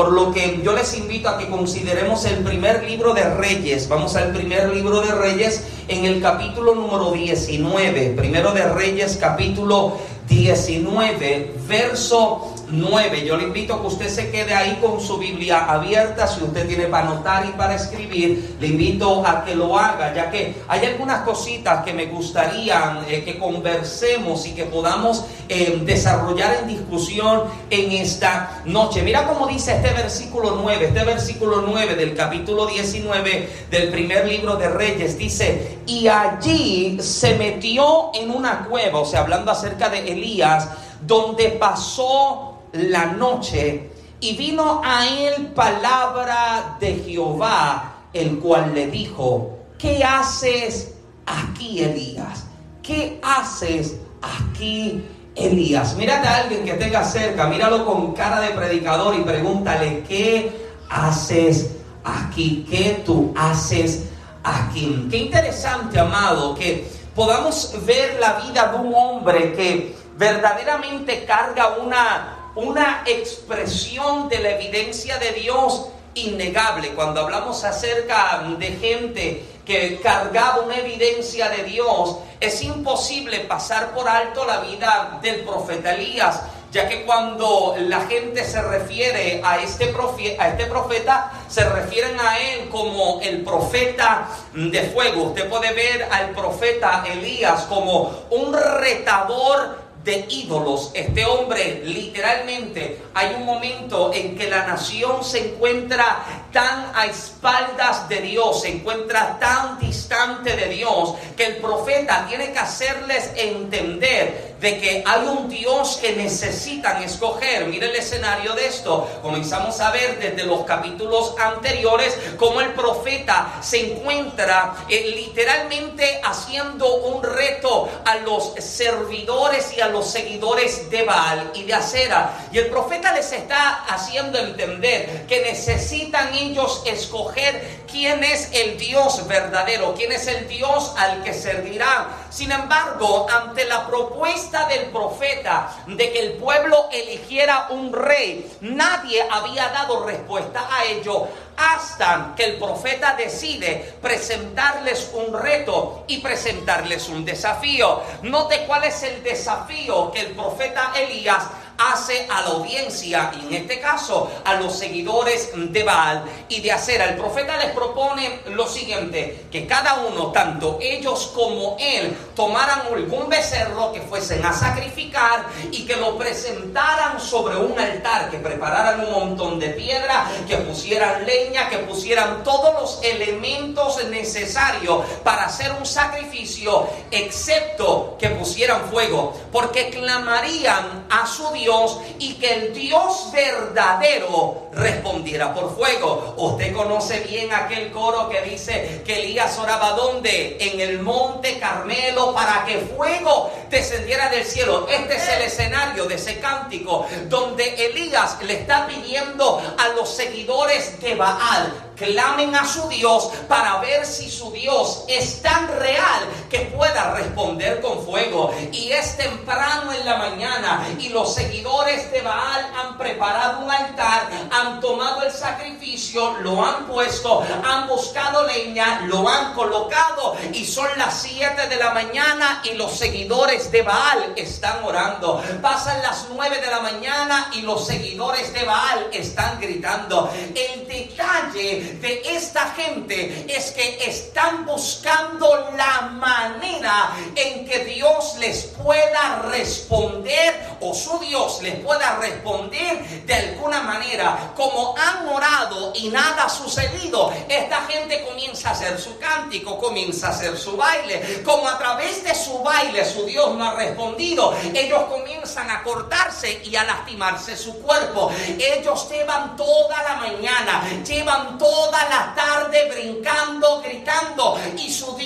Por lo que yo les invito a que consideremos el primer libro de Reyes. Vamos al primer libro de Reyes en el capítulo número 19. Primero de Reyes, capítulo 19, verso 9. Yo le invito a que usted se quede ahí con su Biblia abierta. Si usted tiene para anotar y para escribir, le invito a que lo haga, ya que hay algunas cositas que me gustaría eh, que conversemos y que podamos eh, desarrollar en discusión en esta noche. Mira cómo dice este versículo 9, este versículo 9 del capítulo 19 del primer libro de Reyes. Dice, y allí se metió en una cueva, o sea, hablando acerca de Elías, donde pasó la noche y vino a él palabra de Jehová, el cual le dijo, ¿qué haces aquí, Elías? ¿Qué haces aquí, Elías? Mírate a alguien que tenga cerca, míralo con cara de predicador y pregúntale, ¿qué haces aquí? ¿Qué tú haces aquí? Qué interesante, amado, que podamos ver la vida de un hombre que verdaderamente carga una una expresión de la evidencia de Dios innegable. Cuando hablamos acerca de gente que cargaba una evidencia de Dios, es imposible pasar por alto la vida del profeta Elías, ya que cuando la gente se refiere a este, profeta, a este profeta, se refieren a él como el profeta de fuego. Usted puede ver al profeta Elías como un retador de ídolos. Este hombre literalmente hay un momento en que la nación se encuentra tan a espaldas de Dios, se encuentra tan distante de Dios, que el profeta tiene que hacerles entender de que hay un Dios que necesitan escoger. Mire el escenario de esto. Comenzamos a ver desde los capítulos anteriores cómo el profeta se encuentra eh, literalmente haciendo un reto a los servidores y a los seguidores de Baal y de Acera. Y el profeta les está haciendo entender que necesitan ellos escoger quién es el Dios verdadero, quién es el Dios al que servirán. Sin embargo, ante la propuesta del profeta de que el pueblo eligiera un rey, nadie había dado respuesta a ello hasta que el profeta decide presentarles un reto y presentarles un desafío. Note cuál es el desafío que el profeta Elías hace a la audiencia, y en este caso a los seguidores de Baal y de Acera. El profeta les propone lo siguiente, que cada uno, tanto ellos como él, tomaran algún becerro que fuesen a sacrificar y que lo presentaran sobre un altar, que prepararan un montón de piedra, que pusieran leña, que pusieran todos los elementos necesarios para hacer un sacrificio, excepto que pusieran fuego, porque clamarían a su Dios y que el Dios verdadero respondiera por fuego. Usted conoce bien aquel coro que dice que Elías oraba donde? En el monte Carmelo para que fuego descendiera del cielo. Este es el escenario de ese cántico donde Elías le está pidiendo a los seguidores de Baal clamen a su Dios para ver si su Dios es tan real que pueda responder con fuego. Y es temprano en la mañana y los seguidores de Baal han preparado un altar, han tomado el sacrificio, lo han puesto, han buscado leña, lo han colocado y son las 7 de la mañana y los seguidores de Baal están orando. Pasan las 9 de la mañana y los seguidores de Baal están gritando. El detalle de esta gente es que están buscando la manera en que Dios les pueda responder o su Dios les pueda responder de alguna manera. Como han orado y nada ha sucedido, esta gente comienza a hacer su cántico, comienza a hacer su baile. Como a través de su baile su Dios no ha respondido, ellos comienzan a cortarse y a lastimarse su cuerpo. Ellos llevan toda la mañana, llevan todo la tarde brincando,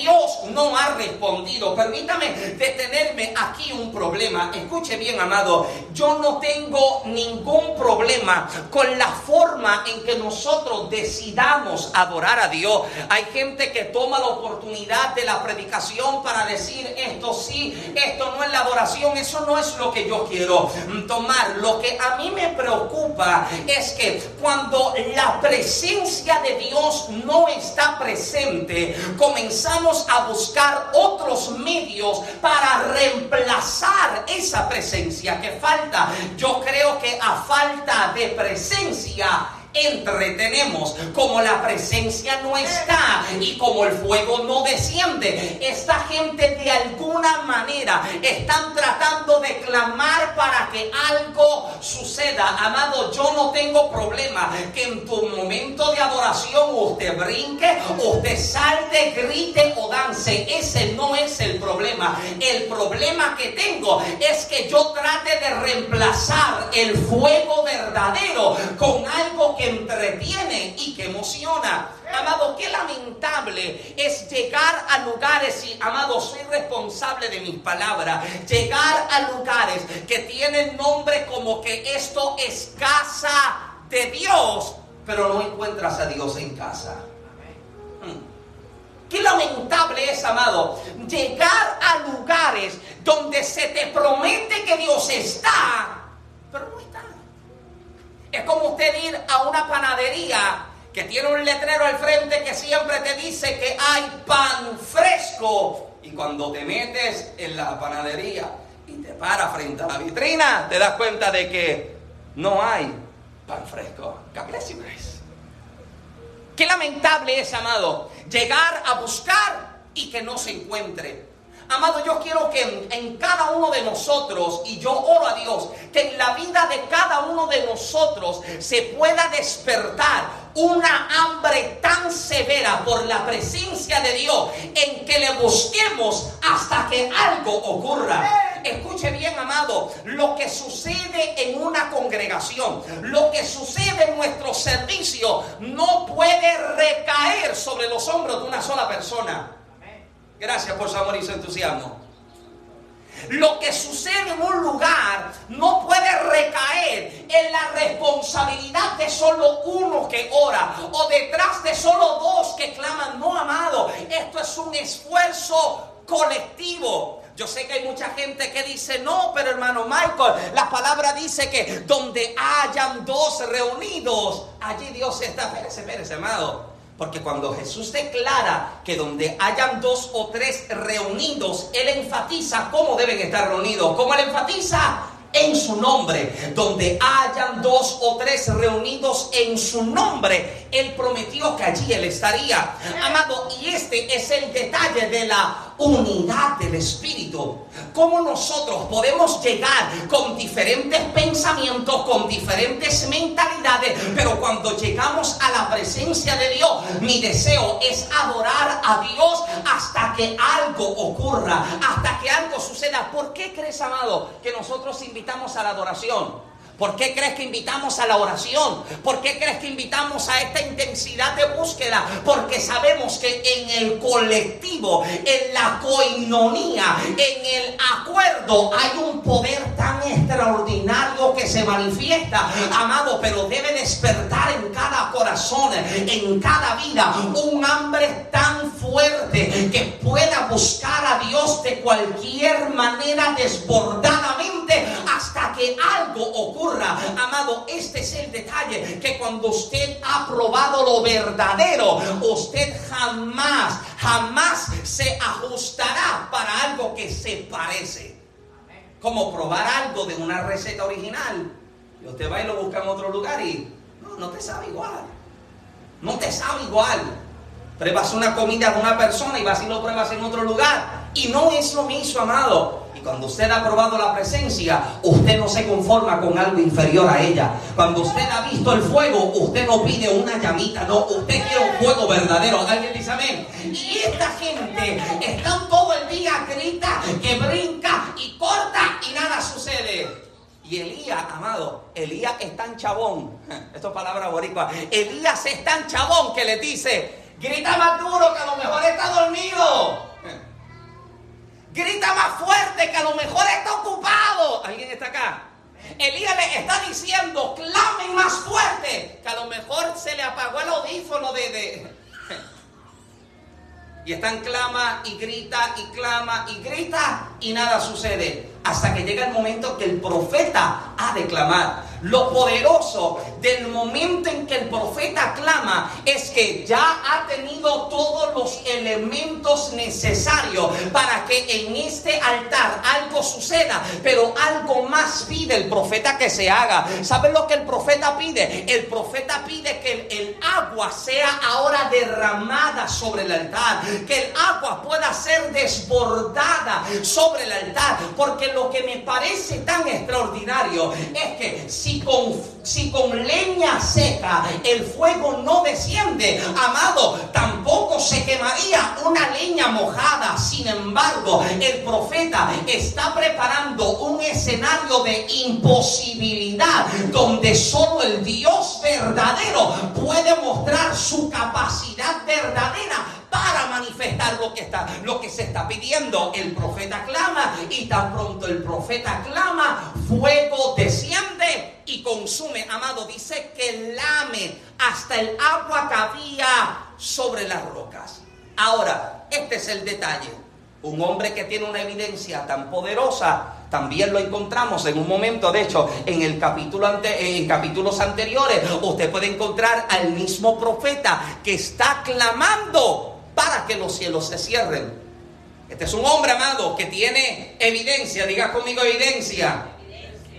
Dios no ha respondido. Permítame detenerme aquí un problema. Escuche bien, amado. Yo no tengo ningún problema con la forma en que nosotros decidamos adorar a Dios. Hay gente que toma la oportunidad de la predicación para decir esto sí, esto no es la adoración, eso no es lo que yo quiero tomar. Lo que a mí me preocupa es que cuando la presencia de Dios no está presente, comenzamos a buscar otros medios para reemplazar esa presencia que falta. Yo creo que a falta de presencia, entretenemos. Como la presencia no está y como el fuego no desciende, esta gente de alguna manera están tratando de clamar para que algo suceda. Amado, yo no tengo problema que en tu momento de adoración usted brinque, usted salte, grite o dance. Ese no es el problema. El problema que tengo es que yo trate de reemplazar el fuego verdadero con algo que entretiene y que emociona. Amado, qué lamentable es llegar a lugares, y amado, soy responsable de mis palabras, llegar a lugares que tienen nombre como que esto es casa de Dios, pero no encuentras a Dios en casa. Hmm. Qué lamentable es, amado, llegar a lugares donde se te promete que Dios está. Es como usted ir a una panadería que tiene un letrero al frente que siempre te dice que hay pan fresco. Y cuando te metes en la panadería y te paras frente a la vitrina, te das cuenta de que no hay pan fresco. Qué lamentable es, amado, llegar a buscar y que no se encuentre. Amado, yo quiero que en, cada uno de nosotros, y yo oro a Dios, que en la vida de cada uno de nosotros se pueda despertar una hambre tan severa por la presencia de Dios en que le busquemos hasta que algo ocurra. Escuche bien, amado, lo que sucede en una congregación, lo que sucede en nuestro servicio, no puede recaer sobre los hombros de una sola persona. Gracias por su amor y su entusiasmo. Lo que sucede en un lugar no puede recaer en la responsabilidad de solo uno que ora o detrás de solo dos que claman. No, amado, esto es un esfuerzo colectivo. Yo sé que hay mucha gente que dice, no, pero hermano Michael, la palabra dice que donde hayan dos reunidos, allí Dios está. Espérese, espérese, amado. Porque cuando Jesús declara que donde hayan dos o tres reunidos, Él enfatiza cómo deben estar reunidos. ¿Cómo Él enfatiza? En su nombre. Donde hayan dos o tres reunidos en su nombre, Él prometió que allí Él estaría. Amado, y este es el detalle de la unidad del Espíritu. Cómo nosotros podemos llegar con diferentes pensamientos, con diferentes mentalidades, pero cuando llegamos a la presencia de Dios, mi deseo es adorar a Dios hasta que algo ocurra, hasta que algo suceda. ¿Por qué crees, amado, que nosotros invitamos a la adoración? ¿Por qué crees que invitamos a la oración? ¿Por qué crees que invitamos a esta intensidad de búsqueda? Porque sabemos que en el colectivo, en la coinonía, en el acuerdo, hay un poder tan extraordinario que se manifiesta, amado, pero debe despertar en cada corazón, en cada vida, un hambre tan fuerte que pueda buscar a Dios de cualquier manera desbordadamente hasta que algo ocurra Amado, este es el detalle, que cuando usted ha probado lo verdadero, usted jamás, jamás se ajustará para algo que se parece. Como probar algo de una receta original. Y usted va y lo busca en otro lugar y no, no te sabe igual. No te sabe igual. Pruebas una comida de una persona y vas y lo pruebas en otro lugar. Y no es lo mismo, amado cuando usted ha probado la presencia, usted no se conforma con algo inferior a ella. Cuando usted ha visto el fuego, usted no pide una llamita, no, usted quiere un fuego verdadero. Alguien dice amén. Y esta gente está todo el día grita, que brinca y corta y nada sucede. Y Elías, amado, Elías es tan chabón. Esto es palabra boricua. Elías es tan chabón que le dice, grita más duro que a lo mejor está dormido. Grita más fuerte que a lo mejor está ocupado. ¿Alguien está acá? Elías le está diciendo, clamen más fuerte, que a lo mejor se le apagó el audífono de... de... Y están clama y grita y clama y grita y nada sucede. Hasta que llega el momento que el profeta ha de clamar. Lo poderoso del momento en que el profeta clama es que ya ha tenido todos los elementos necesarios para que en este altar algo suceda, pero algo más pide el profeta que se haga. ¿Saben lo que el profeta pide? El profeta pide que el, agua sea ahora derramada sobre el altar, que el agua pueda ser desbordada sobre el altar, porque lo que me parece tan extraordinario es que si con, si con leña seca el fuego no desciende, amado, tampoco se quemaría una leña mojada. Sin embargo, el profeta está preparando un escenario de imposibilidad donde solo el Dios verdadero puede mostrar su capacidad verdadera para manifestar lo que está, lo que se está pidiendo. El profeta clama y tan pronto el profeta clama, fuego desciende y consume. Amado, dice que lame hasta el agua que había sobre las rocas. Ahora, este es el detalle. Un hombre que tiene una evidencia tan poderosa, también lo encontramos en un momento, de hecho, en el capítulo ante, en capítulos anteriores, usted puede encontrar al mismo profeta que está clamando para que los cielos se cierren. Este es un hombre amado que tiene evidencia, diga conmigo evidencia.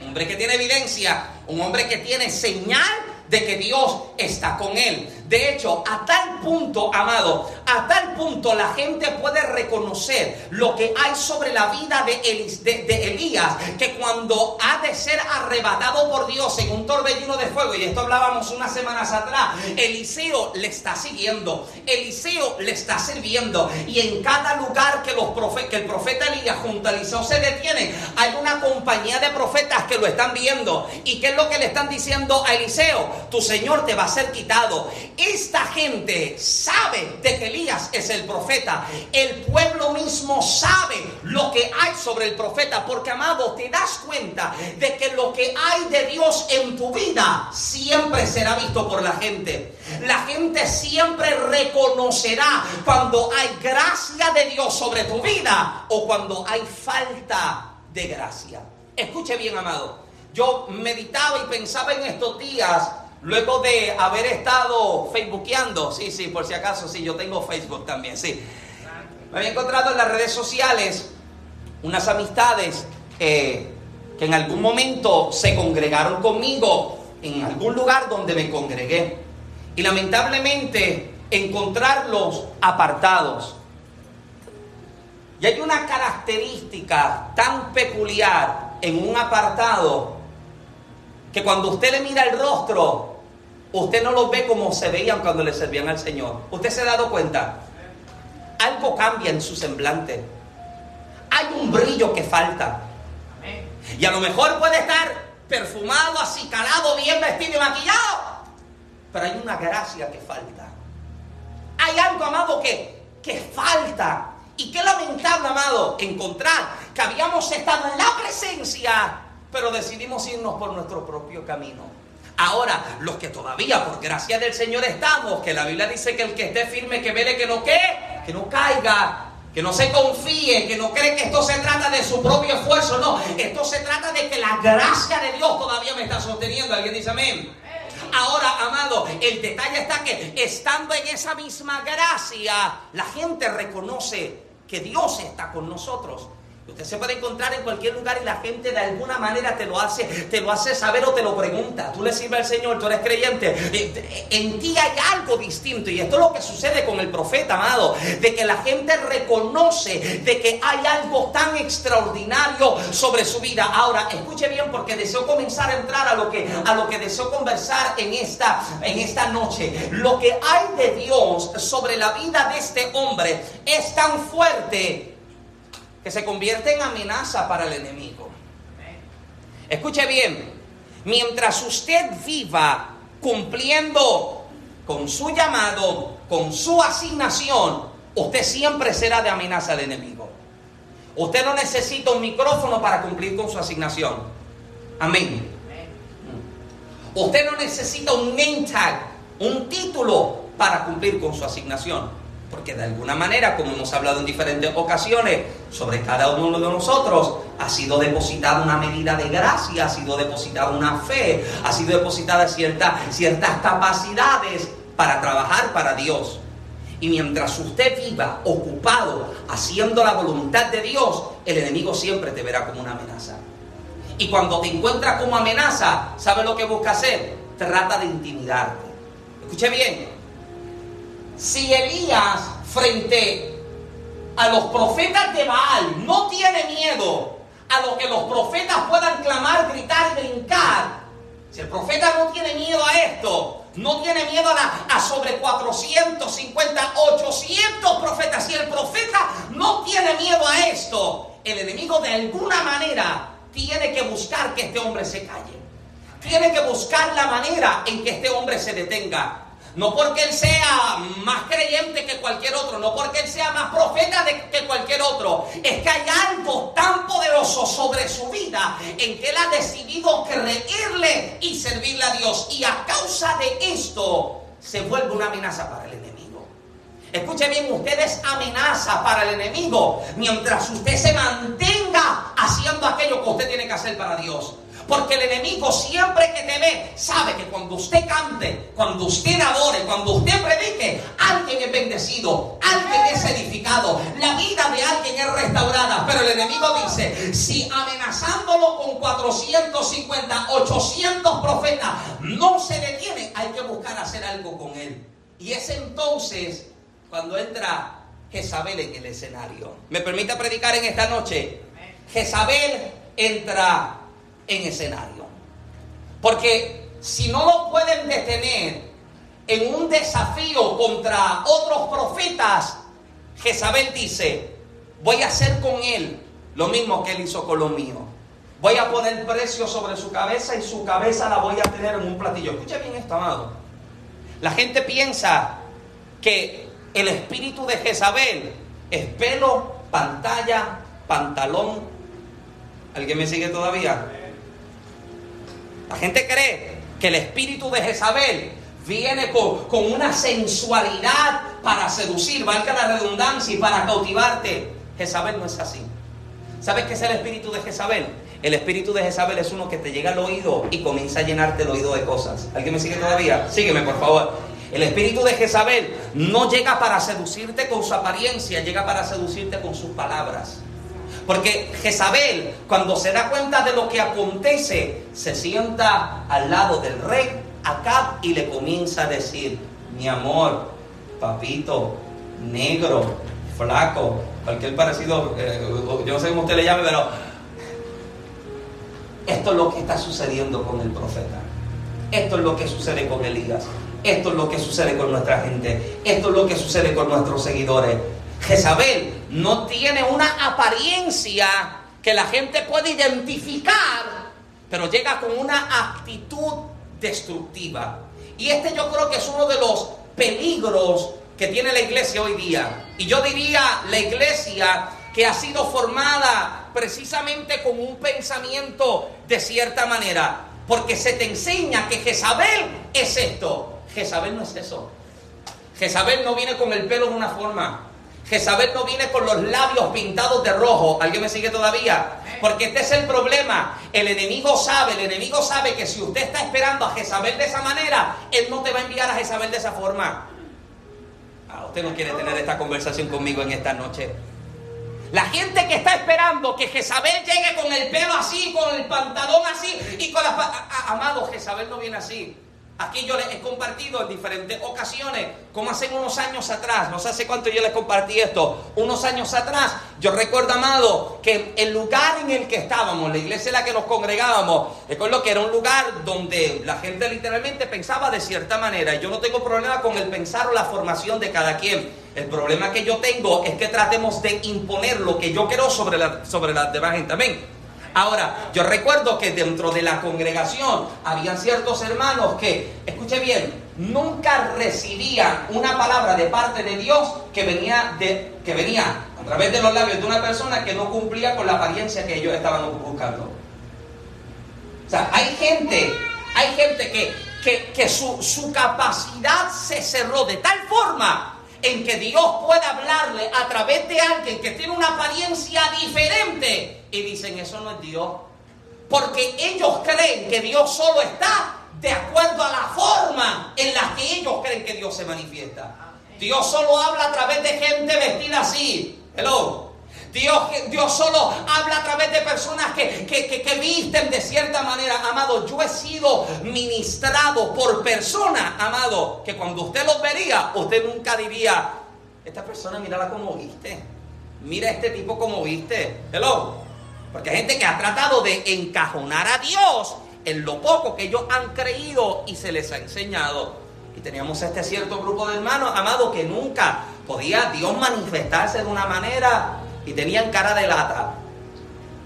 Un hombre que tiene evidencia, un hombre que tiene señal de que Dios está con él. De hecho, a tal punto, amado, a tal punto la gente puede reconocer lo que hay sobre la vida de, Elías, que cuando ha de ser arrebatado por Dios en un torbellino de fuego, y esto hablábamos unas semanas atrás, Eliseo le está siguiendo, Eliseo le está sirviendo, y en cada lugar que, los que el profeta Elías junto a Eliseo se detiene, hay una compañía de profetas que lo están viendo. ¿Y qué es lo que le están diciendo a Eliseo? Tu Señor te va a ser quitado esta gente sabe de que Elías es el profeta. El pueblo mismo sabe lo que hay sobre el profeta. Porque, amado, te das cuenta de que lo que hay de Dios en tu vida siempre será visto por la gente. La gente siempre reconocerá cuando hay gracia de Dios sobre tu vida o cuando hay falta de gracia. Escuche bien, amado. Yo meditaba y pensaba en estos días Luego de haber estado facebookeando, sí, sí, por si acaso, sí, yo tengo Facebook también, sí. Me había encontrado en las redes sociales unas amistades eh, que en algún momento se congregaron conmigo en algún lugar donde me congregué. Y lamentablemente encontrarlos apartados. Y hay una característica tan peculiar en un apartado que cuando usted le mira el rostro, Usted no los ve como se veían cuando le servían al Señor. ¿Usted se ha dado cuenta? Algo cambia en su semblante. Hay un brillo que falta. Y a lo mejor puede estar perfumado, calado, bien vestido y maquillado. Pero hay una gracia que falta. Hay algo, amado, que, que falta. Y qué lamentable, amado, encontrar que habíamos estado en la presencia, pero decidimos irnos por nuestro propio camino. Ahora, los que todavía por gracia del Señor estamos, que la Biblia dice que el que esté firme, que vele que no que, que no caiga, que no se confíe, que no cree que esto se trata de su propio esfuerzo, no, esto se trata de que la gracia de Dios todavía me está sosteniendo. ¿Alguien dice amén? Ahora, amado, el detalle está que estando en esa misma gracia, la gente reconoce que Dios está con nosotros. Usted se puede encontrar en cualquier lugar y la gente de alguna manera te lo hace, te lo hace saber o te lo pregunta. Tú le sirves al Señor, tú eres creyente. Eh, en ti hay algo distinto. Y esto es lo que sucede con el profeta, amado. De que la gente reconoce de que hay algo tan extraordinario sobre su vida. Ahora, escuche bien porque deseo comenzar a entrar a lo que, a lo que deseo conversar en esta, en esta noche. Lo que hay de Dios sobre la vida de este hombre es tan fuerte que se convierte en amenaza para el enemigo. Escuche bien, mientras usted viva cumpliendo con su llamado, con su asignación, usted siempre será de amenaza al enemigo. Usted no necesita un micrófono para cumplir con su asignación. Amén. Usted no necesita un name tag, un título para cumplir con su asignación. Porque de alguna manera, como hemos hablado en diferentes ocasiones, sobre cada uno de nosotros ha sido depositada una medida de gracia, ha sido depositada una fe, ha sido depositada cierta, ciertas capacidades para trabajar para Dios. Y mientras usted viva ocupado haciendo la voluntad de Dios, el enemigo siempre te verá como una amenaza. Y cuando te encuentra como amenaza, ¿sabe lo que busca hacer? Trata de intimidarte. Escuche bien, si Elías frente a los profetas de Baal no tiene miedo a lo que los profetas puedan clamar, gritar y brincar, si el profeta no tiene miedo a esto, no tiene miedo a, a, sobre 450, 800 profetas. Si el profeta no tiene miedo a esto, el enemigo de alguna manera tiene que buscar que este hombre se calle. Tiene que buscar la manera en que este hombre se detenga. No porque él sea más creyente que cualquier otro, no porque él sea más profeta que cualquier otro. Es que hay algo tan poderoso sobre su vida en que él ha decidido creerle y servirle a Dios. Y a causa de esto se vuelve una amenaza para el enemigo. Escuche bien, usted es amenaza para el enemigo mientras usted se mantenga haciendo aquello que usted tiene que hacer para Dios. Porque el enemigo siempre que te ve sabe que cuando usted cante, cuando usted adore, cuando usted predique, alguien es bendecido, alguien es edificado, la vida de alguien es restaurada. Pero el enemigo dice, si amenazándolo con 450, 800 profetas no se detiene, hay que buscar hacer algo con él. Y es entonces cuando entra Jezabel en el escenario. ¿Me permite predicar en esta noche? Jezabel entra en escenario. Porque si no lo pueden detener en un desafío contra otros profetas, Jezabel dice, voy a hacer con él lo mismo que él hizo con lo mío. Voy a poner precio sobre su cabeza y su cabeza la voy a tener en un platillo. Escucha bien esto, amado. La gente piensa que el espíritu de Jezabel es pelo, pantalla, pantalón. ¿Alguien me sigue todavía? La gente cree que el espíritu de Jezabel viene con, una sensualidad para seducir, valga la redundancia, y para cautivarte. Jezabel no es así. ¿Sabes qué es el espíritu de Jezabel? El espíritu de Jezabel es uno que te llega al oído y comienza a llenarte el oído de cosas. ¿Alguien me sigue todavía? Sígueme, por favor. El espíritu de Jezabel no llega para seducirte con su apariencia, llega para seducirte con sus palabras. Porque Jezabel, cuando se da cuenta de lo que acontece, se sienta al lado del rey Acab y le comienza a decir, mi amor, papito, negro, flaco, cualquier parecido, eh, yo no sé cómo usted le llame, pero esto es lo que está sucediendo con el profeta. Esto es lo que sucede con Elías. Esto es lo que sucede con nuestra gente. Esto es lo que sucede con nuestros seguidores. Jezabel no tiene una apariencia que la gente puede identificar, pero llega con una actitud destructiva. Y este yo creo que es uno de los peligros que tiene la iglesia hoy día. Y yo diría la iglesia que ha sido formada precisamente con un pensamiento de cierta manera. Porque se te enseña que Jezabel es esto. Jezabel no es eso. Jezabel no viene con el pelo de una forma. Jezabel no viene con los labios pintados de rojo. ¿Alguien me sigue todavía? Porque este es el problema. El enemigo sabe, el enemigo sabe que si usted está esperando a Jezabel de esa manera, él no te va a enviar a Jezabel de esa forma. Ah, usted no quiere tener esta conversación conmigo en esta noche. La gente que está esperando que Jezabel llegue con el pelo así, con el pantalón así y con la... Amado, Jezabel no viene así. Aquí yo les he compartido en diferentes ocasiones, como hace unos años atrás, no sé hace cuánto yo les compartí esto, unos años atrás, yo recuerdo, amado, que el lugar en el que estábamos, la iglesia en la que nos congregábamos, recuerdo que era un lugar donde la gente literalmente pensaba de cierta manera. Y yo no tengo problema con el pensar o la formación de cada quien. El problema que yo tengo es que tratemos de imponer lo que yo quiero sobre la, sobre la demás gente. Amén. Ahora, yo recuerdo que dentro de la congregación habían ciertos hermanos que, escuche bien, nunca recibían una palabra de parte de Dios que venía, de, que venía a través de los labios de una persona que no cumplía con la apariencia que ellos estaban buscando. O sea, hay gente, hay gente que, que, su, su capacidad se cerró de tal forma en que Dios pueda hablarle a través de alguien que tiene una apariencia diferente y dicen eso no es Dios. Porque ellos creen que Dios solo está de acuerdo a la forma en la que ellos creen que Dios se manifiesta. Dios solo habla a través de gente vestida así. Hello. Dios, Dios solo habla a través de personas que, que, visten de cierta manera. Amado, yo he sido ministrado por personas, amado, que cuando usted los vería, usted nunca diría, esta persona mírala como viste. Mira este tipo como viste. Hello. Porque hay gente que ha tratado de encajonar a Dios en lo poco que ellos han creído y se les ha enseñado. Y teníamos este cierto grupo de hermanos, amado, que nunca podía Dios manifestarse de una manera y tenían cara de lata.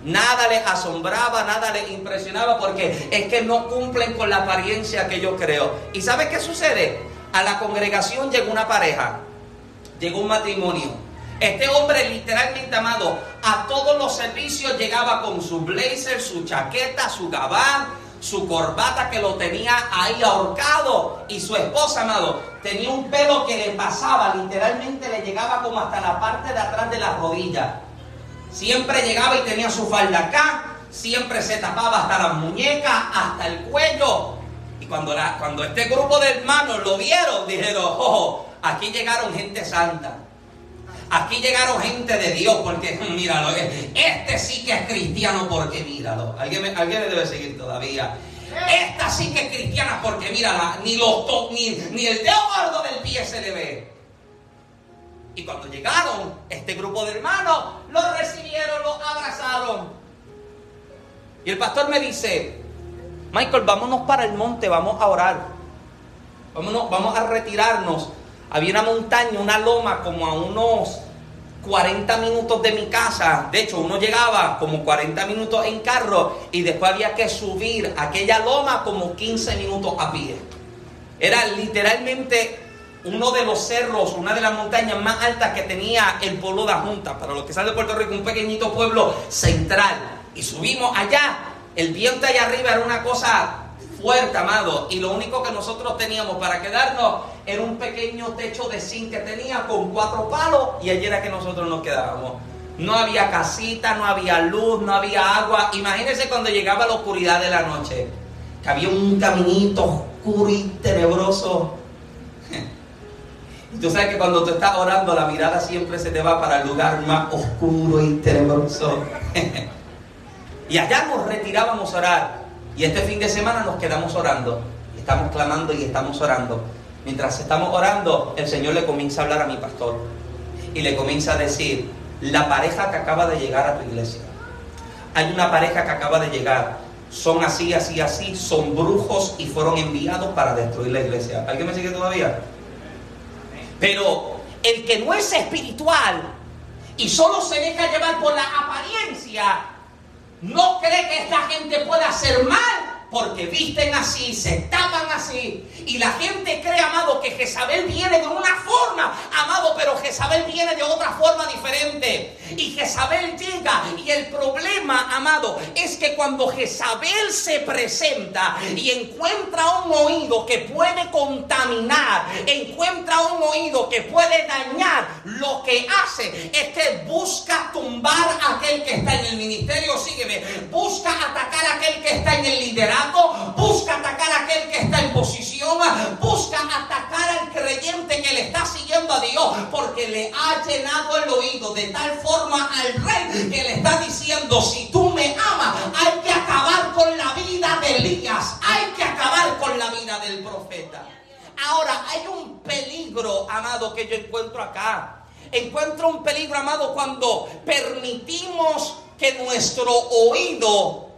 Nada les asombraba, nada les impresionaba porque es que no cumplen con la apariencia que yo creo. ¿Y sabe qué sucede? A la congregación llegó una pareja, llegó un matrimonio. Este hombre literalmente amado a todos los servicios llegaba con su blazer, su chaqueta, su gabán, su corbata que lo tenía ahí ahorcado y su esposa, amado, tenía un pelo que le pasaba, literalmente le llegaba como hasta la parte de atrás de la rodilla. Siempre llegaba y tenía su falda acá, siempre se tapaba hasta las muñecas, hasta el cuello. Y cuando, la, cuando este grupo de hermanos lo vieron, dijeron, oh, aquí llegaron gente santa. Aquí llegaron gente de Dios porque, míralo, eh, este sí que es cristiano porque míralo. Alguien me, alguien debe seguir todavía. Esta sí que es cristiana porque mírala, ni, los ni, ni el dedo gordo del pie se le ve. Y cuando llegaron, este grupo de hermanos los recibieron, los abrazaron. Y el pastor me dice, Michael, vámonos para el monte, vamos a orar. Vámonos, vamos a retirarnos había una montaña, una loma como a unos 40 minutos de mi casa. De hecho, uno llegaba como 40 minutos en carro y después había que subir aquella loma como 15 minutos a pie. Era literalmente uno de los cerros, una de las montañas más altas que tenía el pueblo de Junta. Para los que salen de Puerto Rico, un pequeñito pueblo central. Y subimos allá. El viento allá arriba era una cosa fuerte, amado. Y lo único que nosotros teníamos para quedarnos era un pequeño techo de zinc que tenía con cuatro palos y allí era que nosotros nos quedábamos. No había casita, no había luz, no había agua. Imagínense cuando llegaba la oscuridad de la noche, que había un caminito oscuro y tenebroso. Tú sabes que cuando tú estás orando, la mirada siempre se te va para el lugar más oscuro y tenebroso. y allá nos retirábamos a orar. Y este fin de semana nos quedamos orando. Estamos clamando y estamos orando. Mientras estamos orando, el Señor le comienza a hablar a mi pastor. Y le comienza a decir, la pareja que acaba de llegar a tu iglesia. Hay una pareja que acaba de llegar. Son así, así, así. Son brujos y fueron enviados para destruir la iglesia. ¿Alguien me sigue todavía? Pero el que no es espiritual y solo se deja llevar por la apariencia, no cree que esta gente pueda hacer mal porque visten así, se tapan así. Y la gente cree, amado, que Jezabel viene de una forma, amado, pero Jezabel viene de otra forma diferente. Y Jezabel llega. Y el problema, amado, es que cuando Jezabel se presenta y encuentra un oído que puede contaminar, encuentra un oído que puede dañar, lo que hace es que busca tumbar a aquel que está en el ministerio, sígueme, busca atacar a aquel que está en el liderazgo busca atacar a aquel que está en posición, busca atacar al creyente que le está siguiendo a Dios, porque le ha llenado el oído de tal forma al rey que le está diciendo, si tú me amas, hay que acabar con la vida de Elías, hay que acabar con la vida del profeta. Ahora, hay un peligro, amado, que yo encuentro acá. Encuentro un peligro, amado, cuando permitimos que nuestro oído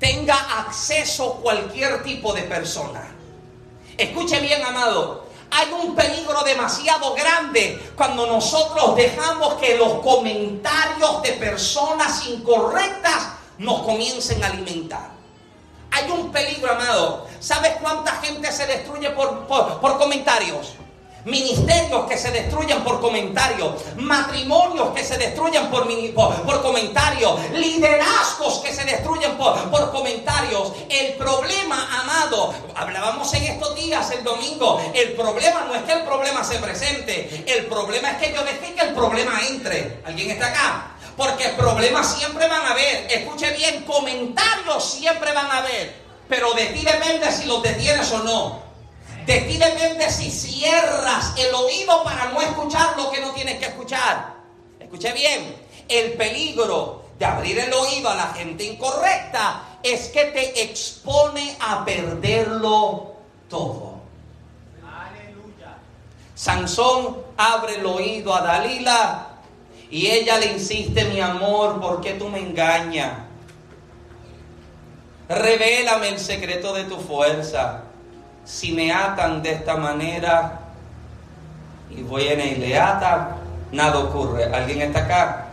tenga acceso cualquier tipo de persona. Escuche bien, amado. Hay un peligro demasiado grande cuando nosotros dejamos que los comentarios de personas incorrectas nos comiencen a alimentar. Hay un peligro, amado. ¿Sabes cuánta gente se destruye por, por comentarios? Ministerios que se destruyen por comentarios, matrimonios que se destruyen por, por, comentarios, liderazgos que se destruyen por, por, comentarios. El problema, amado, hablábamos en estos días el domingo, el problema no es que el problema se presente, el problema es que yo dejé que el problema entre. ¿Alguien está acá? Porque problemas siempre van a haber. Escuche bien, comentarios siempre van a haber. Pero de ti depende si los detienes o no. De ti depende si cierras el oído para no escuchar lo que no tienes que escuchar. Escuche bien, el peligro de abrir el oído a la gente incorrecta es que te expone a perderlo todo. Aleluya. Sansón abre el oído a Dalila y ella le insiste, mi amor, ¿por qué tú me engañas? Revélame el secreto de tu fuerza si me atan de esta manera y viene y le ata, nada ocurre. ¿Alguien está acá?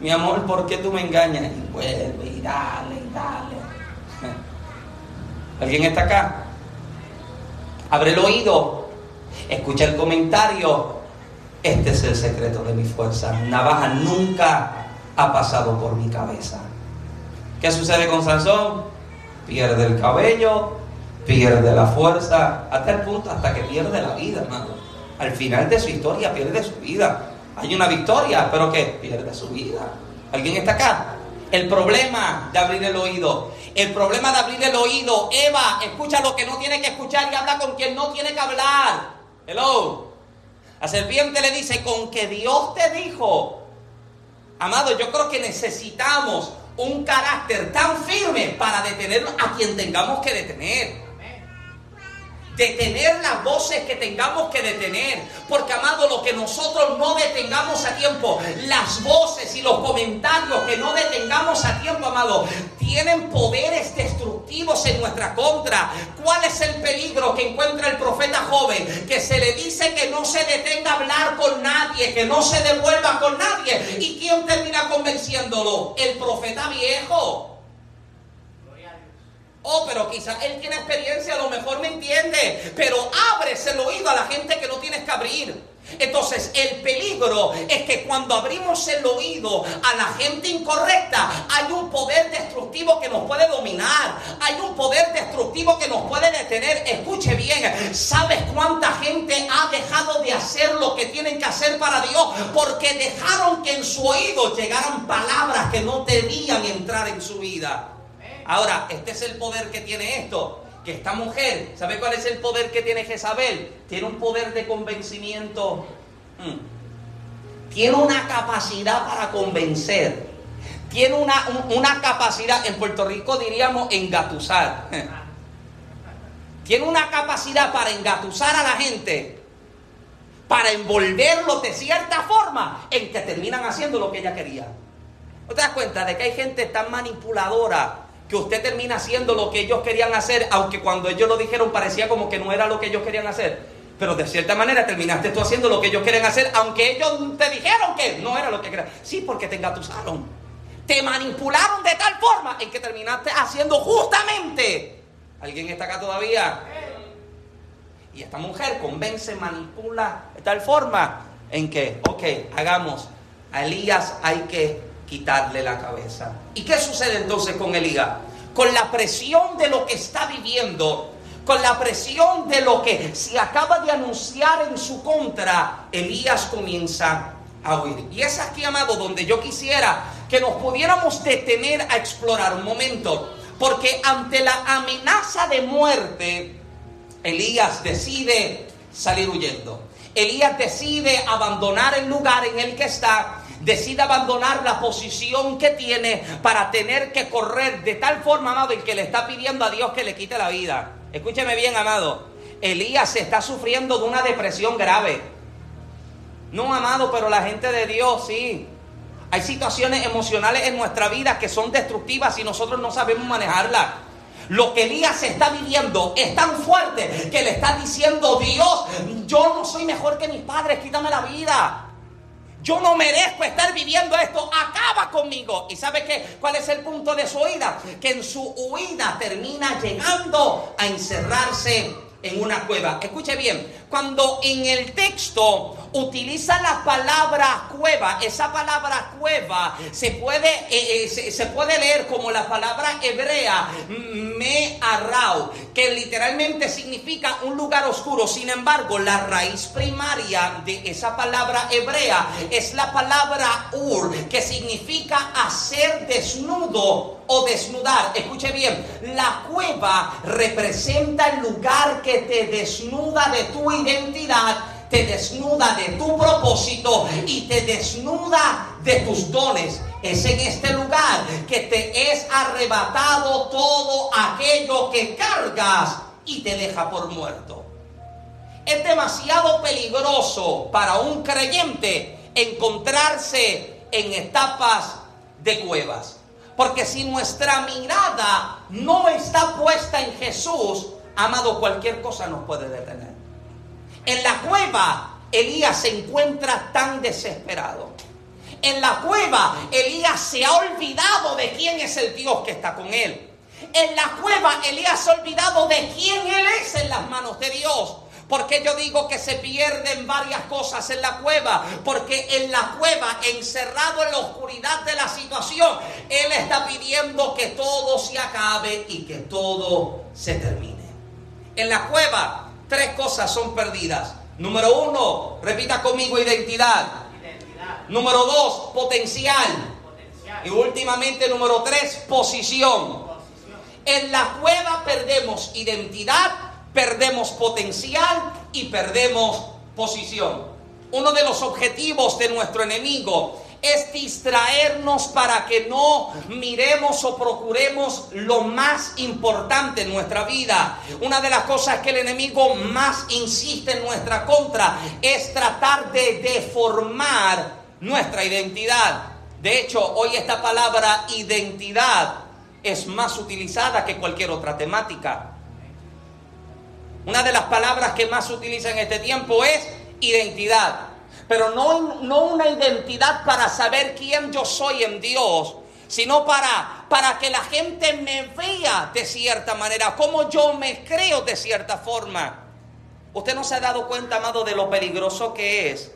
Mi amor, ¿por qué tú me engañas? Y vuelve y dale, y dale. ¿Alguien está acá? Abre el oído, escucha el comentario. Este es el secreto de mi fuerza. Navaja nunca ha pasado por mi cabeza. ¿Qué sucede con Sansón? Pierde el cabello, pierde la fuerza, hasta el punto hasta que pierde la vida, hermano. Al final de su historia pierde su vida. Hay una victoria, pero que pierde su vida. ¿Alguien está acá? El problema de abrir el oído. El problema de abrir el oído. Eva, escucha lo que no tiene que escuchar y habla con quien no tiene que hablar. Hello. La serpiente le dice, con que Dios te dijo. Amado, yo creo que necesitamos un carácter tan firme para detener a quien tengamos que detener detener las voces que tengamos que detener. Porque, amado, lo que nosotros no detengamos a tiempo, las voces y los comentarios que no detengamos a tiempo, amado, tienen poderes destructivos en nuestra contra. ¿Cuál es el peligro que encuentra el profeta joven? Que se le dice que no se detenga a hablar con nadie, que no se devuelva con nadie. ¿Y quién termina convenciéndolo? El profeta viejo. Oh, pero quizás él tiene experiencia, a lo mejor me entiende, pero abres el oído a la gente que no tienes que abrir. Entonces el peligro es que cuando abrimos el oído a la gente incorrecta, hay un poder destructivo que nos puede dominar, hay un poder destructivo que nos puede detener. Escuche bien, ¿sabes cuánta gente ha dejado de hacer lo que tienen que hacer para Dios? Porque dejaron que en su oído llegaran palabras que no debían entrar en su vida. Ahora, este es el poder que tiene esto. Que esta mujer, ¿sabe cuál es el poder que tiene Jezabel? Tiene un poder de convencimiento. Mm. Tiene una capacidad para convencer. Tiene una, una capacidad, en Puerto Rico diríamos engatusar. Tiene una capacidad para engatusar a la gente para envolverlos de cierta forma en que terminan haciendo lo que ella quería. ¿No te das cuenta de que hay gente tan manipuladora que usted termina haciendo lo que ellos querían hacer, aunque cuando ellos lo dijeron parecía como que no era lo que ellos querían hacer. Pero de cierta manera terminaste tú haciendo lo que ellos quieren hacer, aunque ellos te dijeron que no era lo que querían. Sí, porque te engatusaron. Te manipularon de tal forma en que terminaste haciendo justamente. ¿Alguien está acá todavía? Y esta mujer convence, manipula de tal forma en que, ok, hagamos. A Elías hay que quitarle la cabeza. ¿Y qué sucede entonces con Elías? Con la presión de lo que está viviendo, con la presión de lo que se acaba de anunciar en su contra, Elías comienza a huir. Y es aquí, amado, donde yo quisiera que nos pudiéramos detener a explorar un momento. Porque ante la amenaza de muerte, Elías decide salir huyendo. Elías decide abandonar el lugar en el que está decide abandonar la posición que tiene para tener que correr de tal forma, amado, en que le está pidiendo a Dios que le quite la vida. Escúcheme bien, amado. Elías está sufriendo de una depresión grave. No, amado, pero la gente de Dios sí. Hay situaciones emocionales en nuestra vida que son destructivas y nosotros no sabemos manejarlas. Lo que Elías está viviendo es tan fuerte que le está diciendo, Dios, yo no soy mejor que mis padres, quítame la vida. Yo no merezco estar viviendo esto, acaba conmigo. ¿Y sabe qué? ¿Cuál es el punto de su huida? Que en su huida termina llegando a encerrarse en una cueva. Escuche bien, cuando en el texto utiliza la palabra cueva, esa palabra cueva se puede, eh, eh, se, puede leer como la palabra hebrea me arrao, que literalmente significa un lugar oscuro. Sin embargo, la raíz primaria de esa palabra hebrea es la palabra ur, que significa hacer desnudo o desnudar. Escuche bien, la cueva representa el lugar que te desnuda de tu identidad, te desnuda de tu propósito y te desnuda de tus dones. Es en este lugar que te es arrebatado todo aquello que cargas y te deja por muerto. Es demasiado peligroso para un creyente encontrarse en etapas de cuevas. Porque si nuestra mirada no está puesta en Jesús, amado, cualquier cosa nos puede detener. En la cueva, Elías se encuentra tan desesperado. En la cueva, Elías se ha olvidado de quién es el Dios que está con él. En la cueva, Elías se ha olvidado de quién él es en las manos de Dios. Porque yo digo que se pierden varias cosas en la cueva? Porque en la cueva, encerrado en la oscuridad de la situación, Él está pidiendo que todo se acabe y que todo se termine. En la cueva, tres cosas son perdidas. Número uno, repita conmigo, identidad. Número dos, potencial. Y últimamente, número tres, posición. En la cueva perdemos identidad perdemos potencial y perdemos posición. Uno de los objetivos de nuestro enemigo es distraernos para que no miremos o procuremos lo más importante en nuestra vida. Una de las cosas que el enemigo más insiste en nuestra contra es tratar de deformar nuestra identidad. De hecho, hoy esta palabra identidad es más utilizada que cualquier otra temática. Una de las palabras que más se utiliza en este tiempo es identidad. Pero no, no una identidad para saber quién yo soy en Dios, sino para, para que la gente me vea de cierta manera, como yo me creo de cierta forma. Usted no se ha dado cuenta, amado, de lo peligroso que es.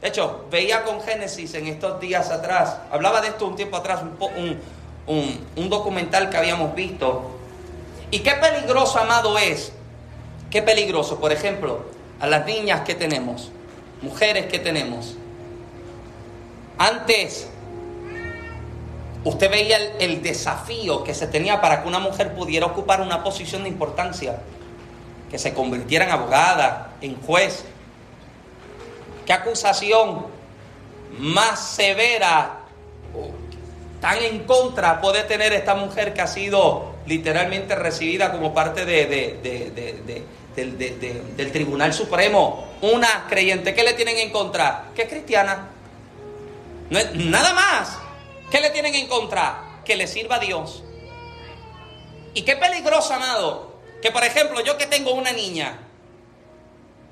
De hecho, veía con Génesis en estos días atrás, hablaba de esto un tiempo atrás, un, un, un documental que habíamos visto. Y qué peligroso, amado, es Qué peligroso, por ejemplo, a las niñas que tenemos, mujeres que tenemos. Antes, usted veía el, desafío que se tenía para que una mujer pudiera ocupar una posición de importancia, que se convirtiera en abogada, en juez. ¿Qué acusación más severa, tan en contra puede tener esta mujer que ha sido literalmente recibida como parte de, del, Tribunal Supremo. Una creyente, ¿qué le tienen en contra? Que es cristiana. No nada más. ¿Qué le tienen en contra? Que le sirva a Dios. Y qué peligroso, amado, que por ejemplo yo que tengo una niña,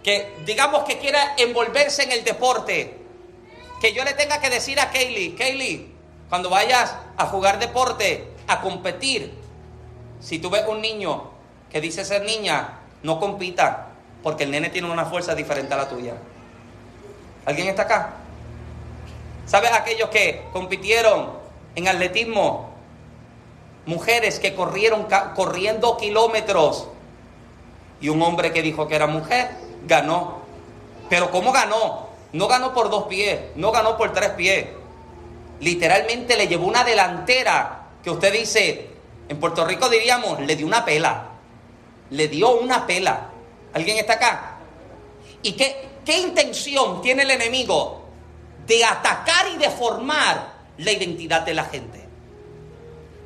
que digamos que quiera envolverse en el deporte, que yo le tenga que decir a Kaylee, Kaylee, cuando vayas a jugar deporte, a competir, si tú ves un niño que dice ser niña, no compita, porque el nene tiene una fuerza diferente a la tuya. ¿Alguien está acá? ¿Sabes aquellos que compitieron en atletismo? Mujeres que corrieron corriendo kilómetros y un hombre que dijo que era mujer ganó. Pero ¿cómo ganó? No ganó por dos pies, no ganó por tres pies. Literalmente le llevó una delantera que usted dice, en Puerto Rico diríamos, le dio una pela. Le dio una pela. ¿Alguien está acá? ¿Y qué, qué intención tiene el enemigo? De atacar y deformar la identidad de la gente.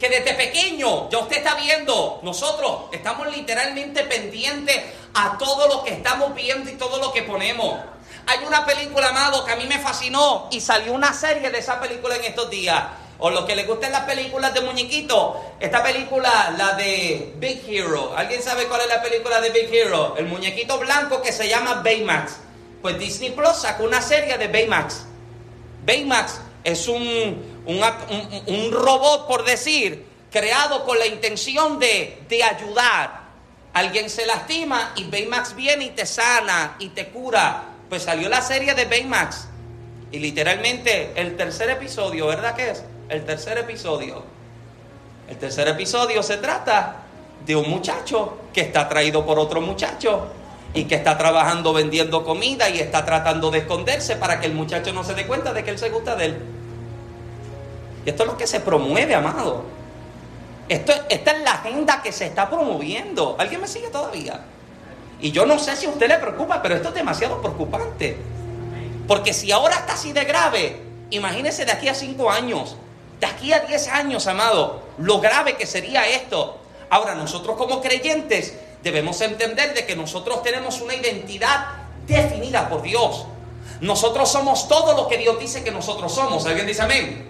Que desde pequeño, ya usted está viendo, nosotros estamos literalmente pendientes a todo lo que estamos viendo y todo lo que ponemos. Hay una película, amado, que a mí me fascinó y salió una serie de esa película en estos días o los que les gustan las películas de muñequitos, esta película, la de Big Hero. ¿Alguien sabe cuál es la película de Big Hero? El muñequito blanco que se llama Baymax. Pues Disney Plus sacó una serie de Baymax. Baymax es un, un, robot, por decir, creado con la intención de, de ayudar. Alguien se lastima y Baymax viene y te sana y te cura. Pues salió la serie de Baymax. Y literalmente el tercer episodio, ¿verdad que es? El tercer episodio. El tercer episodio se trata de un muchacho que está atraído por otro muchacho y que está trabajando vendiendo comida y está tratando de esconderse para que el muchacho no se dé cuenta de que él se gusta de él. Y esto es lo que se promueve, amado. Esto, esta es la agenda que se está promoviendo. ¿Alguien me sigue todavía? Y yo no sé si a usted le preocupa, pero esto es demasiado preocupante. Porque si ahora está así de grave, imagínese de aquí a cinco años, de aquí a diez años, amado, lo grave que sería esto. Ahora, nosotros como creyentes debemos entender de que nosotros tenemos una identidad definida por Dios. Nosotros somos todo lo que Dios dice que nosotros somos. ¿Alguien dice amén?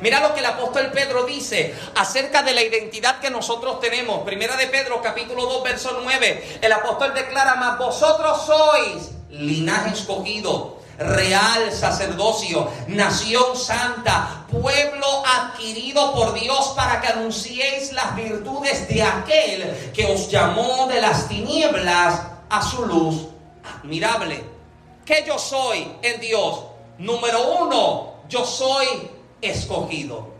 Mira lo que el apóstol Pedro dice acerca de la identidad que nosotros tenemos. Primera de Pedro, capítulo 2, verso 9. El apóstol declara, más vosotros sois linaje escogido real sacerdocio, nación santa, pueblo adquirido por Dios para que anunciéis las virtudes de aquel que os llamó de las tinieblas a su luz admirable. ¿Qué yo soy en Dios? Número uno, yo soy escogido.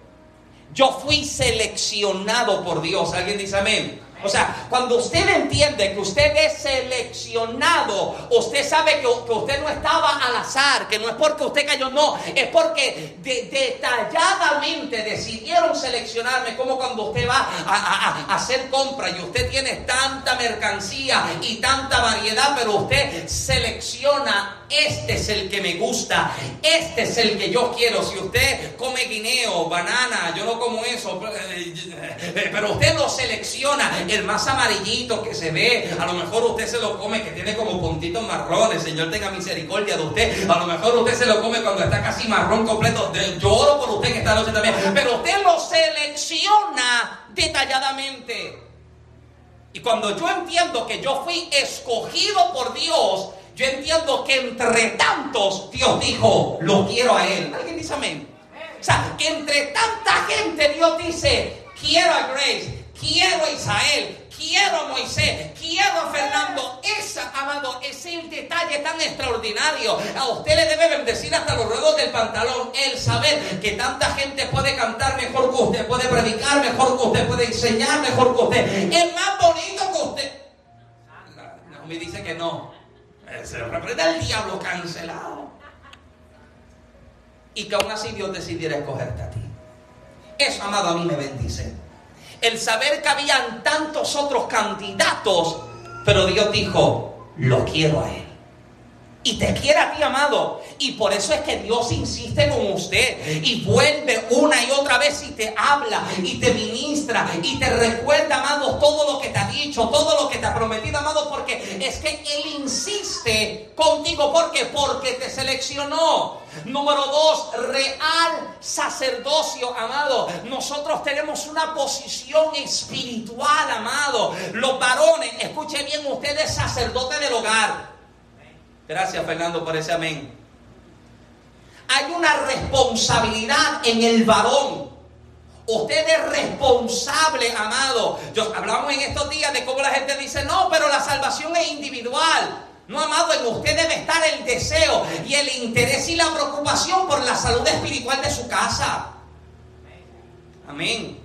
Yo fui seleccionado por Dios. ¿Alguien dice amén? O sea, cuando usted entiende que usted es seleccionado, usted sabe que, usted no estaba al azar, que no es porque usted cayó, no, es porque detalladamente decidieron seleccionarme, como cuando usted va a, a hacer compra y usted tiene tanta mercancía y tanta variedad, pero usted selecciona este es el que me gusta, este es el que yo quiero. Si usted come guineo, banana, yo no como eso, eh, pero usted lo selecciona, el más amarillito que se ve, a lo mejor usted se lo come que tiene como puntitos marrones, Señor tenga misericordia de usted, a lo mejor usted se lo come cuando está casi marrón completo, yo oro por usted que está noche también, pero usted lo selecciona detalladamente. Y cuando yo entiendo que yo fui escogido por Dios, yo entiendo que entre tantos Dios dijo, lo quiero a él. ¿Alguien dice amén? O sea, que entre tanta gente Dios dice, quiero a Grace, quiero a Israel, quiero a Moisés, quiero a Fernando. Esa, amado, es el detalle tan extraordinario. A usted le debe bendecir hasta los ruedos del pantalón el saber que tanta gente puede cantar mejor que usted, puede predicar mejor que usted, puede enseñar mejor que usted. Es más bonito que usted. No, me dice que no. Se reprenda el diablo cancelado. Y que aún así Dios decidiera escogerte a ti. Eso, amado, a mí me bendice. El saber que habían tantos otros candidatos, pero Dios dijo, lo quiero a él. Y te quiere a ti, amado. Y por eso es que Dios insiste con usted. Y vuelve una y otra vez y te habla y te ministra y te recuerda, amado, todo lo que te ha dicho, todo lo que te ha prometido, amado. Porque es que Él insiste contigo. ¿Por qué? Porque te seleccionó. Número dos, real sacerdocio, amado. Nosotros tenemos una posición espiritual, amado. Los varones, escuche bien, usted es sacerdote del hogar. Gracias Fernando por ese amén. Hay una responsabilidad en el varón. Usted es responsable, amado. Yo, hablamos en estos días de cómo la gente dice, no, pero la salvación es individual. No, amado, en usted debe estar el deseo y el interés y la preocupación por la salud espiritual de su casa. Amén.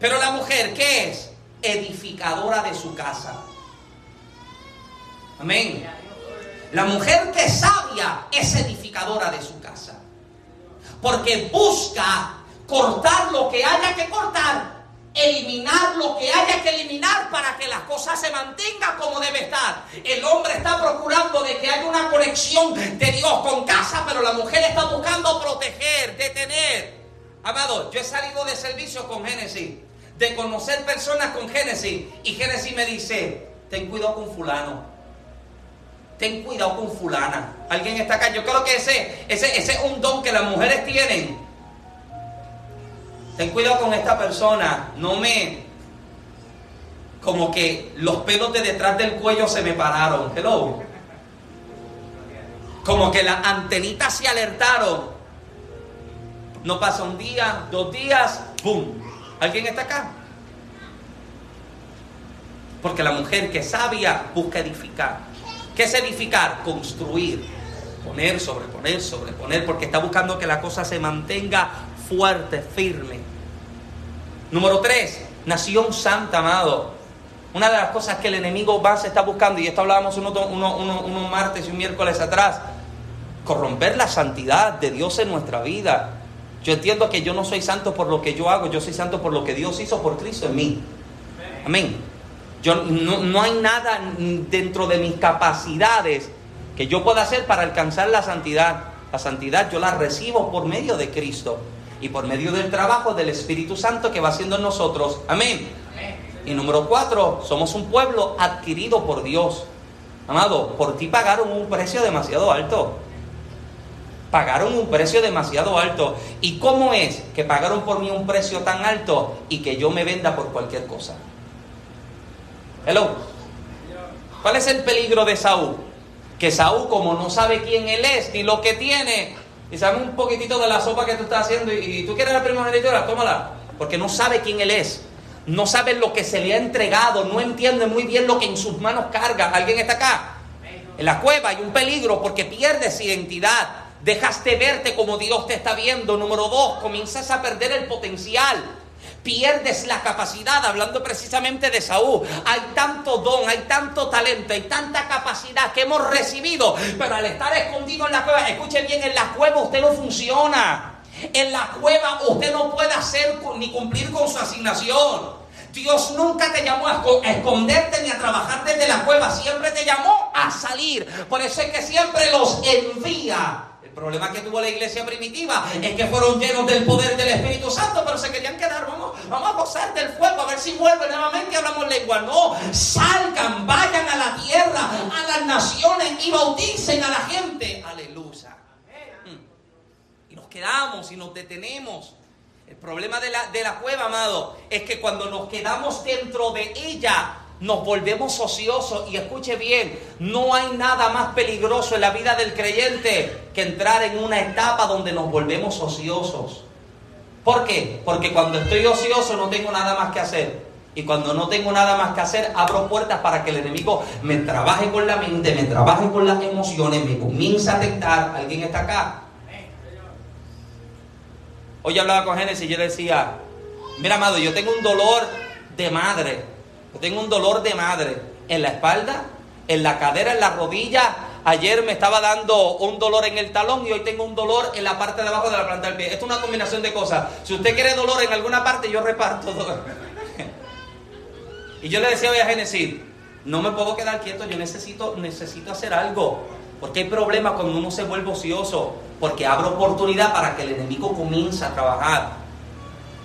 Pero la mujer, ¿qué es? Edificadora de su casa. Amén. La mujer que es sabia es edificadora de su casa. Porque busca cortar lo que haya que cortar, eliminar lo que haya que eliminar para que las cosas se mantengan como debe estar. El hombre está procurando de que haya una conexión de Dios con casa, pero la mujer está buscando proteger, detener. Amado, yo he salido de servicio con Génesis, de conocer personas con Génesis, y Génesis me dice, ten cuidado con fulano ten cuidado con fulana. Alguien está acá. Yo creo que ese, ese, ese es un don que las mujeres tienen. Ten cuidado con esta persona. No me. Como que los pelos de detrás del cuello se me pararon. Hello. Como que las antenitas se alertaron. No pasa un día, dos días, ¡boom! ¿Alguien está acá? Porque la mujer que es sabia busca edificar. ¿Qué es edificar? Construir. Poner, sobreponer, sobreponer, porque está buscando que la cosa se mantenga fuerte, firme. Número tres, nación santa, amado. Una de las cosas que el enemigo más está buscando, y esto hablábamos unos uno, martes y un miércoles atrás, corromper la santidad de Dios en nuestra vida. Yo entiendo que yo no soy santo por lo que yo hago, yo soy santo por lo que Dios hizo por Cristo en mí. Amén. Yo, no, no hay nada dentro de mis capacidades que yo pueda hacer para alcanzar la santidad. La santidad yo la recibo por medio de Cristo y por medio del trabajo del Espíritu Santo que va haciendo en nosotros. Amén. Y número cuatro, somos un pueblo adquirido por Dios. Amado, por ti pagaron un precio demasiado alto. Pagaron un precio demasiado alto. ¿Y cómo es que pagaron por mí un precio tan alto y que yo me venda por cualquier cosa? Hello. ¿Cuál es el peligro de Saúl? Que Saúl, como no sabe quién él es ni lo que tiene, y sabe un poquitito de la sopa que tú estás haciendo y, tú quieres la primogenitura, tómala. Porque no sabe quién él es. No sabe lo que se le ha entregado. No entiende muy bien lo que en sus manos carga. ¿Alguien está acá? En la cueva hay un peligro porque pierdes identidad. Dejas de verte como Dios te está viendo. Número dos, comienzas a perder el potencial pierdes la capacidad, hablando precisamente de Saúl. Hay tanto don, hay tanto talento, hay tanta capacidad que hemos recibido, pero al estar escondido en la cueva, escuche bien, en la cueva usted no funciona. En la cueva usted no puede hacer ni cumplir con su asignación. Dios nunca te llamó a esconderte ni a trabajar desde la cueva, siempre te llamó a salir. Por eso es que siempre los envía problema que tuvo la iglesia primitiva es que fueron llenos del poder del Espíritu Santo, pero se querían quedar. Vamos, vamos a gozar del fuego, a ver si vuelve nuevamente y hablamos lengua. No, salgan, vayan a la tierra, a las naciones y bauticen a la gente. Aleluya. Mm. Y nos quedamos y nos detenemos. El problema de la, de la cueva, amado, es que cuando nos quedamos dentro de ella, nos volvemos ociosos y escuche bien, no hay nada más peligroso en la vida del creyente que entrar en una etapa donde nos volvemos ociosos. ¿Por qué? Porque cuando estoy ocioso no tengo nada más que hacer. Y cuando no tengo nada más que hacer, abro puertas para que el enemigo me trabaje con la mente, me trabaje con las emociones, me comience a tentar. ¿Alguien está acá? Hoy hablaba con Génesis y yo le decía, mira amado, yo tengo un dolor de madre tengo un dolor de madre en la espalda, en la cadera, en la rodilla. Ayer me estaba dando un dolor en el talón y hoy tengo un dolor en la parte de abajo de la planta del pie. Esto es una combinación de cosas. Si usted quiere dolor en alguna parte, yo reparto y yo le decía hoy a Génesis, no me puedo quedar quieto, yo necesito, necesito hacer algo. Porque hay problemas cuando uno se vuelve ocioso, porque abre oportunidad para que el enemigo comience a trabajar.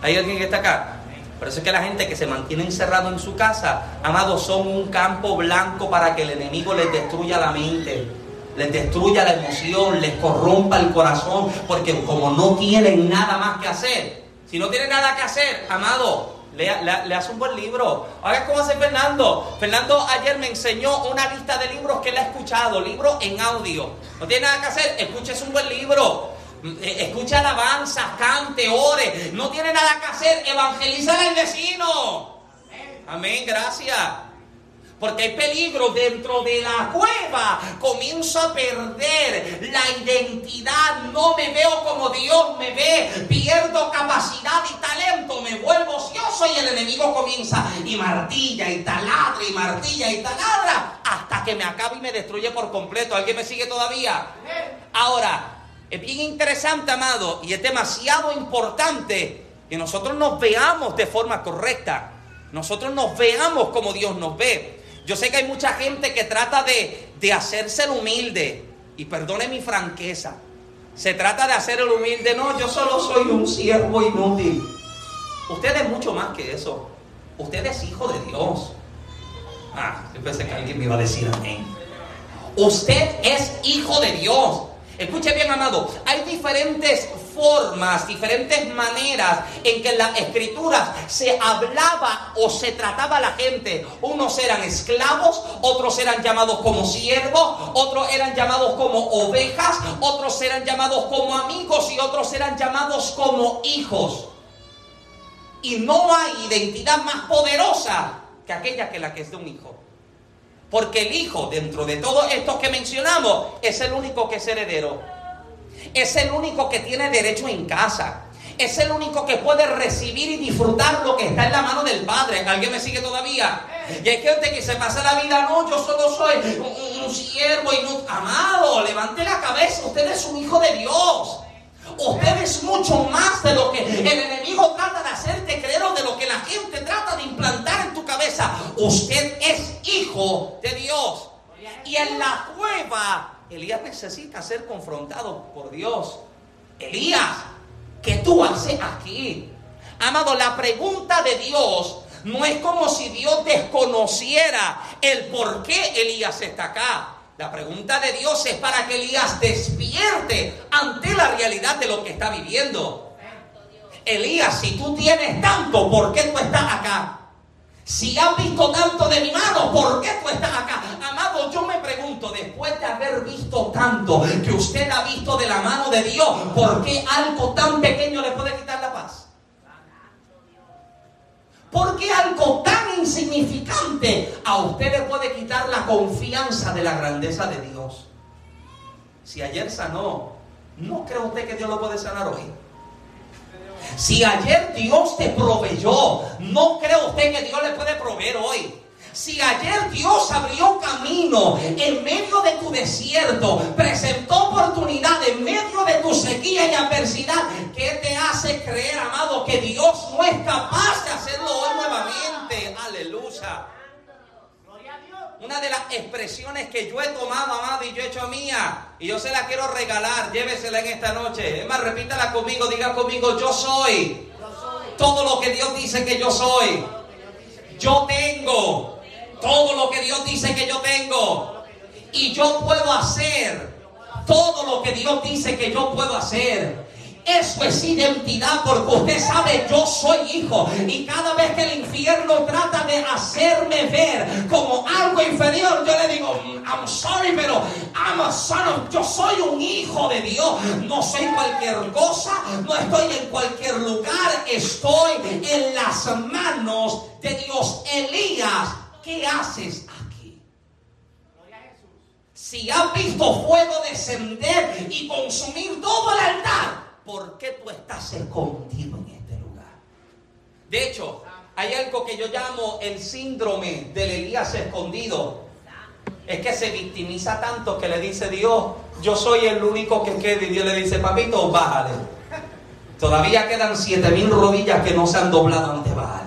¿Hay alguien que está acá? Por eso es que la gente que se mantiene encerrado en su casa, amados, son un campo blanco para que el enemigo les destruya la mente, les destruya la emoción, les corrompa el corazón, porque como no tienen nada más que hacer, si no tienen nada que hacer, amado, le, hace un buen libro. Ahora, ¿cómo hace Fernando? Fernando ayer me enseñó una lista de libros que él ha escuchado, libros en audio. No tiene nada que hacer, escuches un buen libro. Eh, escucha alabanza, cante, ore. No tiene nada que hacer, evangeliza al vecino. Amén, gracias. Porque hay peligro dentro de la cueva. Comienzo a perder la identidad. No me veo como Dios me ve. Pierdo capacidad y talento. Me vuelvo ocioso y el enemigo comienza y martilla y taladra y martilla y taladra hasta que me acabe y me destruye por completo. ¿Alguien me sigue todavía? Ahora, es bien interesante, amado, y es demasiado importante que nosotros nos veamos de forma correcta. Nosotros nos veamos como Dios nos ve. Yo sé que hay mucha gente que trata de, de hacerse el humilde. Y perdone mi franqueza. Se trata de hacer el humilde. No, yo solo soy un siervo inútil. Usted es mucho más que eso. Usted es hijo de Dios. Ah, yo pensé que alguien me iba a decir amén. Usted es hijo de Dios. Escuche bien, amado, hay diferentes formas, diferentes maneras en que en las escrituras se hablaba o se trataba a la gente. Unos eran esclavos, otros eran llamados como siervos, otros eran llamados como ovejas, otros eran llamados como amigos y otros eran llamados como hijos. Y no hay identidad más poderosa que aquella que la que es de un hijo. Porque el hijo, dentro de todos estos que mencionamos, es el único que es heredero. Es el único que tiene derecho en casa. Es el único que puede recibir y disfrutar lo que está en la mano del Padre. ¿Alguien me sigue todavía? Y hay gente que se pasa la vida, no, yo solo soy un, siervo y no... Amado, levante la cabeza, usted es un hijo de Dios. Usted es mucho más de lo que el enemigo trata de hacerte creer o de lo que la gente trata de implantar en tu cabeza. Usted es hijo de Dios. Y en la cueva, Elías necesita ser confrontado por Dios. Elías, ¿qué tú haces aquí? Amado, la pregunta de Dios no es como si Dios desconociera el por qué Elías está acá. La pregunta de Dios es para que Elías despierte ante la realidad de lo que está viviendo. Elías, si tú tienes tanto, ¿por qué tú estás acá? Si has visto tanto de mi mano, ¿por qué tú estás acá? Amado, yo me pregunto, después de haber visto tanto que usted ha visto de la mano de Dios, ¿por qué algo tan pequeño le puede quitar? Porque algo tan insignificante a usted le puede quitar la confianza de la grandeza de Dios. Si ayer sanó, ¿no cree usted que Dios lo puede sanar hoy? Si ayer Dios te proveyó, ¿no cree usted que Dios le puede proveer hoy? Si ayer Dios abrió camino en medio de tu desierto, presentó oportunidad en medio de tu sequía y adversidad, ¿qué te hace creer, amado, que Dios no es capaz de hacerlo hoy nuevamente? Aleluya. Una de las expresiones que yo he tomado, amado, y yo he hecho mía, y yo se la quiero regalar, llévesela en esta noche. Es más, repítala conmigo, diga conmigo, yo soy. Todo lo que Dios dice que yo soy. Yo tengo todo lo que Dios dice que yo tengo. Y yo puedo hacer todo lo que Dios dice que yo puedo hacer. Eso es identidad porque usted sabe, yo soy hijo. Y cada vez que el infierno trata de hacerme ver como algo inferior, yo le digo, I'm sorry, pero I'm a son yo soy un hijo de Dios. No soy cualquier cosa, no estoy en cualquier lugar, estoy en las manos de Dios. Elías ¿qué haces aquí? Si has visto fuego descender y consumir todo el altar, ¿por qué tú estás escondido en este lugar? De hecho, hay algo que yo llamo el síndrome del Elías escondido. Es que se victimiza tanto que le dice Dios, yo soy el único que queda. Y Dios le dice, papito, bájale. Todavía quedan siete mil rodillas que no se han doblado ante Baal.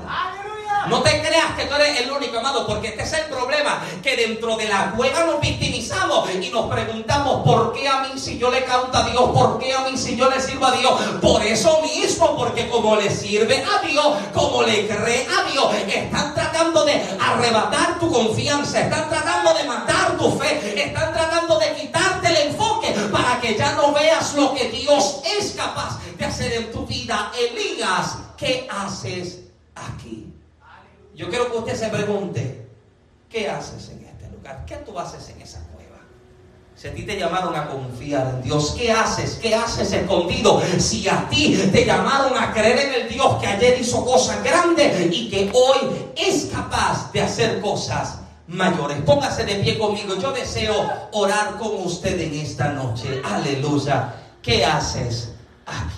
No te creas que tú eres el único amado, porque este es el problema, que dentro de la cueva nos victimizamos y nos preguntamos, ¿por qué a mí si yo le canto a Dios? ¿Por qué a mí si yo le sirvo a Dios? Por eso mismo, porque como le sirve a Dios, como le cree a Dios, están tratando de arrebatar tu confianza, están tratando de matar tu fe, están tratando de quitarte el enfoque para que ya no veas lo que Dios es capaz de hacer en tu vida. Elías, ¿qué haces aquí? Yo quiero que usted se pregunte, ¿qué haces en este lugar? ¿Qué tú haces en esa cueva? Si a ti te llamaron a confiar en Dios, ¿qué haces? ¿Qué haces escondido? Si a ti te llamaron a creer en el Dios que ayer hizo cosas grandes y que hoy es capaz de hacer cosas mayores. Póngase de pie conmigo. Yo deseo orar con usted en esta noche. Aleluya. ¿Qué haces aquí?